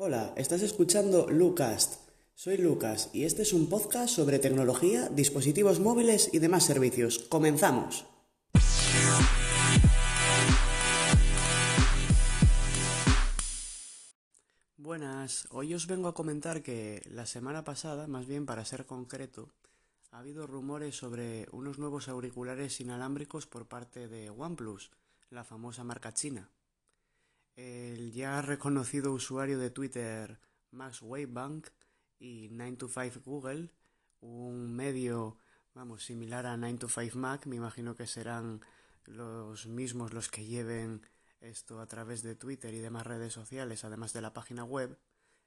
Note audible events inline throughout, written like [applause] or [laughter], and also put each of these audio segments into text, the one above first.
Hola, estás escuchando Lucast. Soy Lucas y este es un podcast sobre tecnología, dispositivos móviles y demás servicios. ¡Comenzamos! Buenas, hoy os vengo a comentar que la semana pasada, más bien para ser concreto, ha habido rumores sobre unos nuevos auriculares inalámbricos por parte de OnePlus, la famosa marca china. El ya reconocido usuario de Twitter Max Wavebank y 9to5 Google, un medio, vamos, similar a 9to5 Mac, me imagino que serán los mismos los que lleven esto a través de Twitter y demás redes sociales, además de la página web,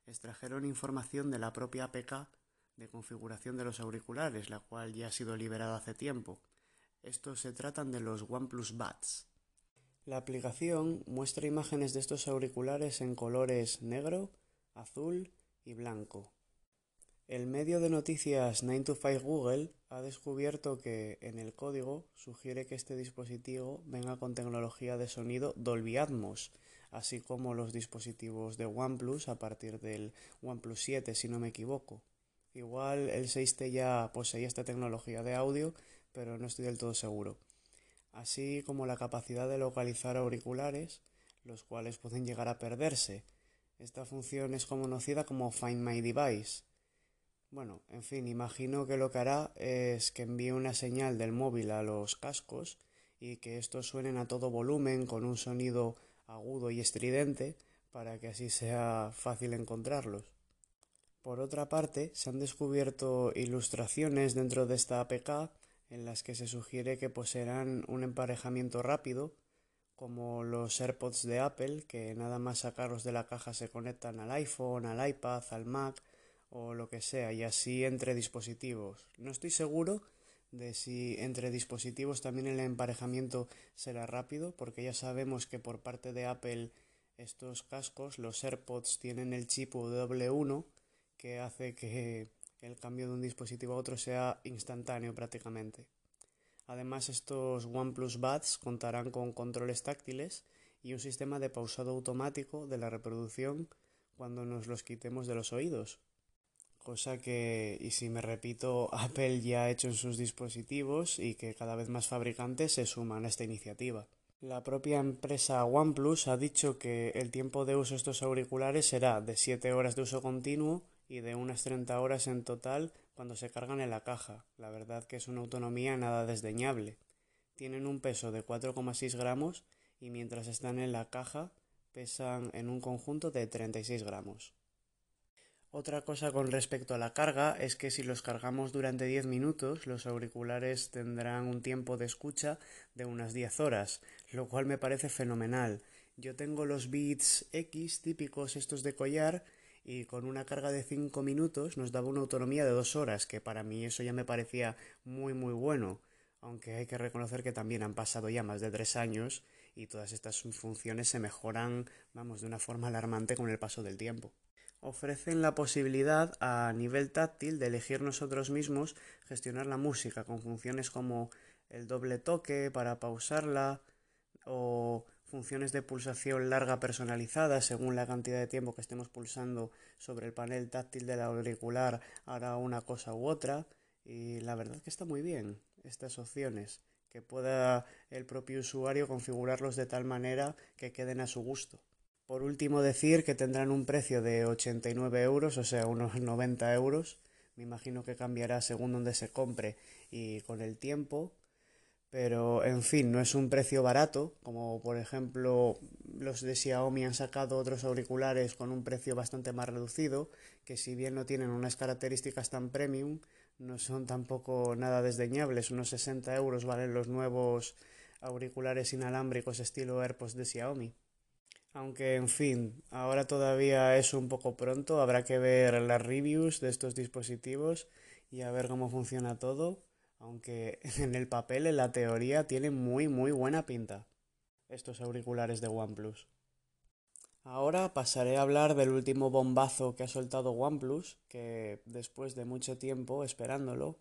extrajeron información de la propia APK de configuración de los auriculares, la cual ya ha sido liberada hace tiempo. Estos se tratan de los OnePlus Buds. La aplicación muestra imágenes de estos auriculares en colores negro, azul y blanco. El medio de noticias 9to5 Google ha descubierto que en el código sugiere que este dispositivo venga con tecnología de sonido Dolby Atmos, así como los dispositivos de OnePlus a partir del OnePlus 7, si no me equivoco. Igual el 6T ya poseía esta tecnología de audio, pero no estoy del todo seguro. Así como la capacidad de localizar auriculares, los cuales pueden llegar a perderse. Esta función es conocida como Find My Device bueno, en fin, imagino que lo que hará es que envíe una señal del móvil a los cascos y que estos suenen a todo volumen con un sonido agudo y estridente para que así sea fácil encontrarlos. Por otra parte, se han descubierto ilustraciones dentro de esta APK en las que se sugiere que poseerán un emparejamiento rápido, como los AirPods de Apple, que nada más sacarlos de la caja se conectan al iPhone, al iPad, al Mac o lo que sea, y así entre dispositivos. No estoy seguro de si entre dispositivos también el emparejamiento será rápido, porque ya sabemos que por parte de Apple estos cascos, los AirPods, tienen el chip W1 que hace que el cambio de un dispositivo a otro sea instantáneo prácticamente. Además, estos OnePlus Buds contarán con controles táctiles y un sistema de pausado automático de la reproducción cuando nos los quitemos de los oídos, cosa que, y si me repito, [laughs] Apple ya ha hecho en sus dispositivos y que cada vez más fabricantes se suman a esta iniciativa. La propia empresa OnePlus ha dicho que el tiempo de uso de estos auriculares será de 7 horas de uso continuo y de unas 30 horas en total cuando se cargan en la caja. La verdad que es una autonomía nada desdeñable. Tienen un peso de 4,6 gramos y mientras están en la caja pesan en un conjunto de 36 gramos. Otra cosa con respecto a la carga es que si los cargamos durante 10 minutos, los auriculares tendrán un tiempo de escucha de unas 10 horas, lo cual me parece fenomenal. Yo tengo los Beats X típicos estos de collar y con una carga de 5 minutos nos daba una autonomía de 2 horas, que para mí eso ya me parecía muy muy bueno, aunque hay que reconocer que también han pasado ya más de 3 años y todas estas funciones se mejoran, vamos, de una forma alarmante con el paso del tiempo. Ofrecen la posibilidad a nivel táctil de elegir nosotros mismos gestionar la música con funciones como el doble toque para pausarla o funciones de pulsación larga personalizada según la cantidad de tiempo que estemos pulsando sobre el panel táctil del auricular hará una cosa u otra y la verdad que está muy bien estas opciones que pueda el propio usuario configurarlos de tal manera que queden a su gusto. Por último, decir que tendrán un precio de 89 euros, o sea, unos 90 euros. Me imagino que cambiará según donde se compre y con el tiempo. Pero, en fin, no es un precio barato, como por ejemplo los de Xiaomi han sacado otros auriculares con un precio bastante más reducido, que si bien no tienen unas características tan premium, no son tampoco nada desdeñables. Unos 60 euros valen los nuevos auriculares inalámbricos estilo AirPods de Xiaomi. Aunque, en fin, ahora todavía es un poco pronto, habrá que ver las reviews de estos dispositivos y a ver cómo funciona todo, aunque [laughs] en el papel, en la teoría, tienen muy, muy buena pinta estos auriculares de OnePlus. Ahora pasaré a hablar del último bombazo que ha soltado OnePlus, que después de mucho tiempo esperándolo,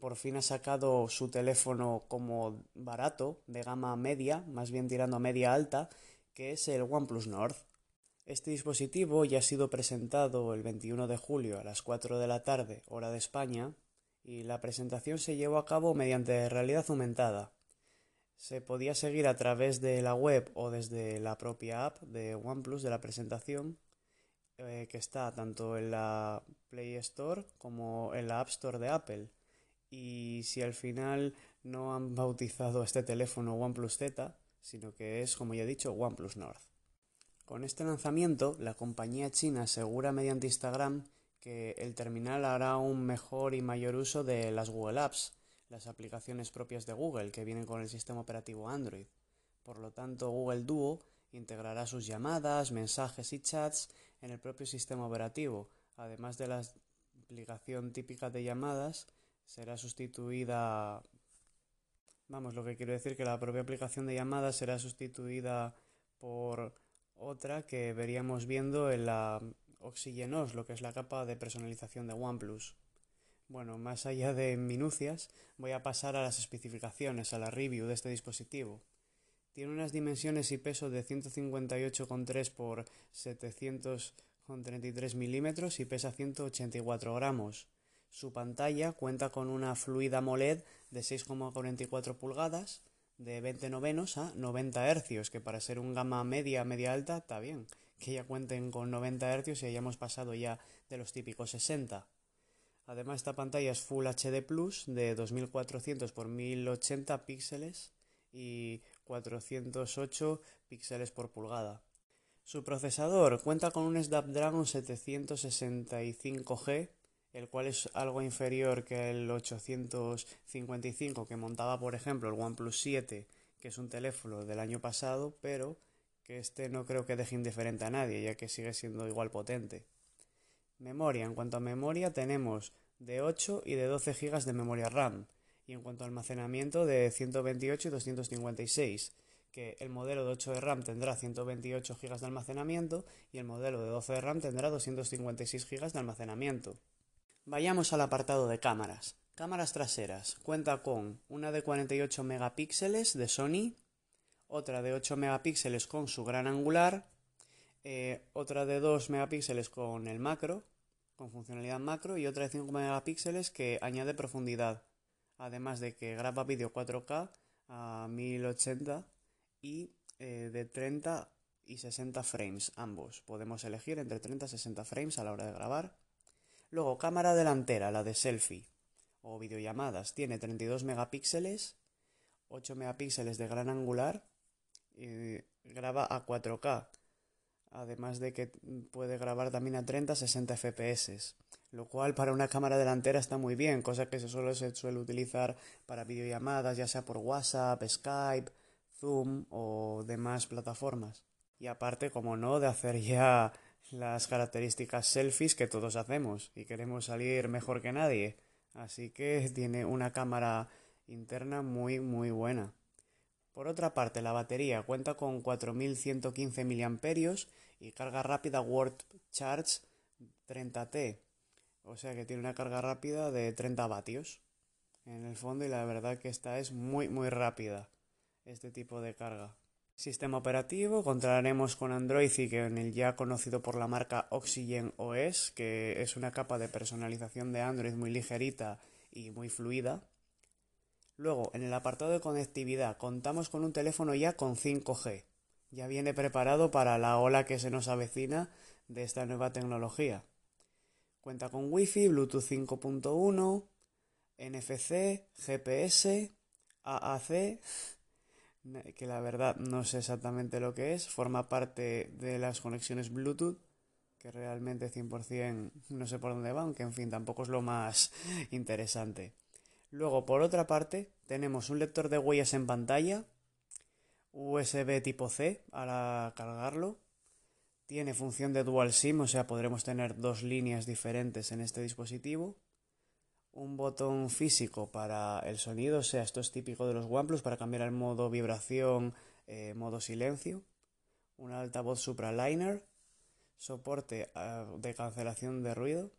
por fin ha sacado su teléfono como barato, de gama media, más bien tirando a media alta, que es el OnePlus Nord. Este dispositivo ya ha sido presentado el 21 de julio a las 4 de la tarde, hora de España, y la presentación se llevó a cabo mediante realidad aumentada. Se podía seguir a través de la web o desde la propia app de OnePlus de la presentación, eh, que está tanto en la Play Store como en la App Store de Apple. Y si al final no han bautizado este teléfono OnePlus Z, sino que es, como ya he dicho, OnePlus North. Con este lanzamiento, la compañía china asegura mediante Instagram que el terminal hará un mejor y mayor uso de las Google Apps, las aplicaciones propias de Google que vienen con el sistema operativo Android. Por lo tanto, Google Duo integrará sus llamadas, mensajes y chats en el propio sistema operativo. Además de la aplicación típica de llamadas, será sustituida. Vamos, lo que quiero decir que la propia aplicación de llamadas será sustituida por otra que veríamos viendo en la Oxygenos, lo que es la capa de personalización de OnePlus. Bueno, más allá de minucias, voy a pasar a las especificaciones, a la review de este dispositivo. Tiene unas dimensiones y peso de 158,3 por 733 milímetros y pesa 184 gramos. Su pantalla cuenta con una fluida AMOLED de 6,44 pulgadas, de 20 novenos a 90 hercios, que para ser un gama media, media alta, está bien que ya cuenten con 90 Hz y hayamos pasado ya de los típicos 60. Además esta pantalla es Full HD Plus de 2400 x 1080 píxeles y 408 píxeles por pulgada. Su procesador cuenta con un Snapdragon 765G, el cual es algo inferior que el 855 que montaba por ejemplo el OnePlus 7, que es un teléfono del año pasado, pero este no creo que deje indiferente a nadie, ya que sigue siendo igual potente. Memoria. En cuanto a memoria tenemos de 8 y de 12 GB de memoria RAM. Y en cuanto a almacenamiento de 128 y 256, que el modelo de 8 de RAM tendrá 128 GB de almacenamiento y el modelo de 12 de RAM tendrá 256 GB de almacenamiento. Vayamos al apartado de cámaras. Cámaras traseras. Cuenta con una de 48 megapíxeles de Sony otra de 8 megapíxeles con su gran angular, eh, otra de 2 megapíxeles con el macro, con funcionalidad macro, y otra de 5 megapíxeles que añade profundidad, además de que graba vídeo 4K a 1080 y eh, de 30 y 60 frames ambos. Podemos elegir entre 30 y 60 frames a la hora de grabar. Luego, cámara delantera, la de selfie o videollamadas, tiene 32 megapíxeles, 8 megapíxeles de gran angular y graba a 4K. Además de que puede grabar también a 30-60 FPS. Lo cual para una cámara delantera está muy bien, cosa que solo se suele utilizar para videollamadas, ya sea por WhatsApp, Skype, Zoom o demás plataformas. Y aparte, como no, de hacer ya las características selfies que todos hacemos y queremos salir mejor que nadie. Así que tiene una cámara interna muy muy buena. Por otra parte, la batería cuenta con 4115 mAh y carga rápida Word Charge 30T, o sea que tiene una carga rápida de 30 vatios en el fondo y la verdad que esta es muy muy rápida este tipo de carga. Sistema operativo, contaremos con Android y con el ya conocido por la marca Oxygen OS, que es una capa de personalización de Android muy ligerita y muy fluida. Luego, en el apartado de conectividad, contamos con un teléfono ya con 5G. Ya viene preparado para la ola que se nos avecina de esta nueva tecnología. Cuenta con Wi-Fi, Bluetooth 5.1, NFC, GPS, AAC, que la verdad no sé exactamente lo que es, forma parte de las conexiones Bluetooth, que realmente 100% no sé por dónde va, aunque en fin tampoco es lo más interesante. Luego, por otra parte, tenemos un lector de huellas en pantalla, USB tipo C para cargarlo. Tiene función de dual SIM, o sea, podremos tener dos líneas diferentes en este dispositivo. Un botón físico para el sonido, o sea, esto es típico de los OnePlus para cambiar el modo vibración, eh, modo silencio. Un altavoz supraliner, soporte ah, de cancelación de ruido.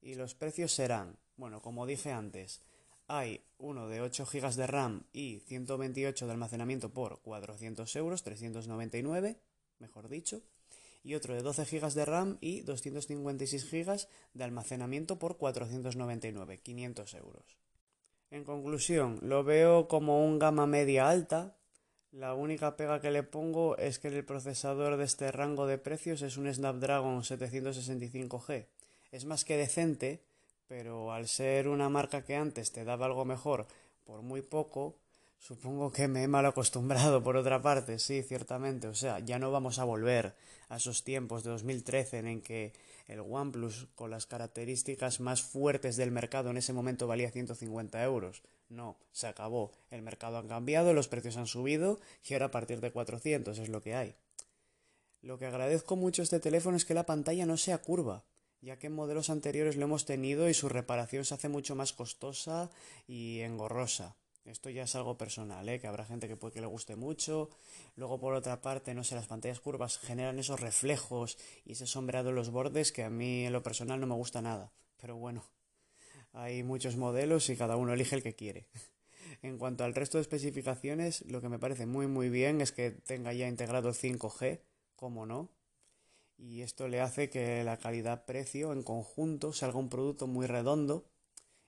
Y los precios serán, bueno, como dije antes, hay uno de 8 GB de RAM y 128 de almacenamiento por 400 euros, 399, mejor dicho. y otro de 12 GB de RAM y 256 GB de almacenamiento por 499, 500 euros. En conclusión, lo veo como un gama media alta. La única pega que le pongo es que el procesador de este rango de precios es un Snapdragon 765G. Es más que decente, pero al ser una marca que antes te daba algo mejor por muy poco, Supongo que me he mal acostumbrado por otra parte, sí, ciertamente. O sea, ya no vamos a volver a esos tiempos de 2013 en que el OnePlus, con las características más fuertes del mercado, en ese momento valía 150 euros. No, se acabó. El mercado ha cambiado, los precios han subido y ahora a partir de 400 es lo que hay. Lo que agradezco mucho este teléfono es que la pantalla no sea curva, ya que en modelos anteriores lo hemos tenido y su reparación se hace mucho más costosa y engorrosa. Esto ya es algo personal, ¿eh? que habrá gente que puede que le guste mucho. Luego, por otra parte, no sé, las pantallas curvas generan esos reflejos y ese sombreado en los bordes que a mí en lo personal no me gusta nada. Pero bueno, hay muchos modelos y cada uno elige el que quiere. [laughs] En cuanto al resto de especificaciones, lo que me parece muy muy bien es que tenga ya integrado 5G, como no. Y esto le hace que la calidad-precio en conjunto salga un producto muy redondo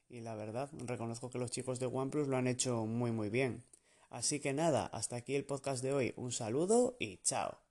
y la verdad, reconozco que los chicos de OnePlus lo han hecho muy muy bien. Así que nada, hasta aquí el podcast de hoy. Un saludo y chao.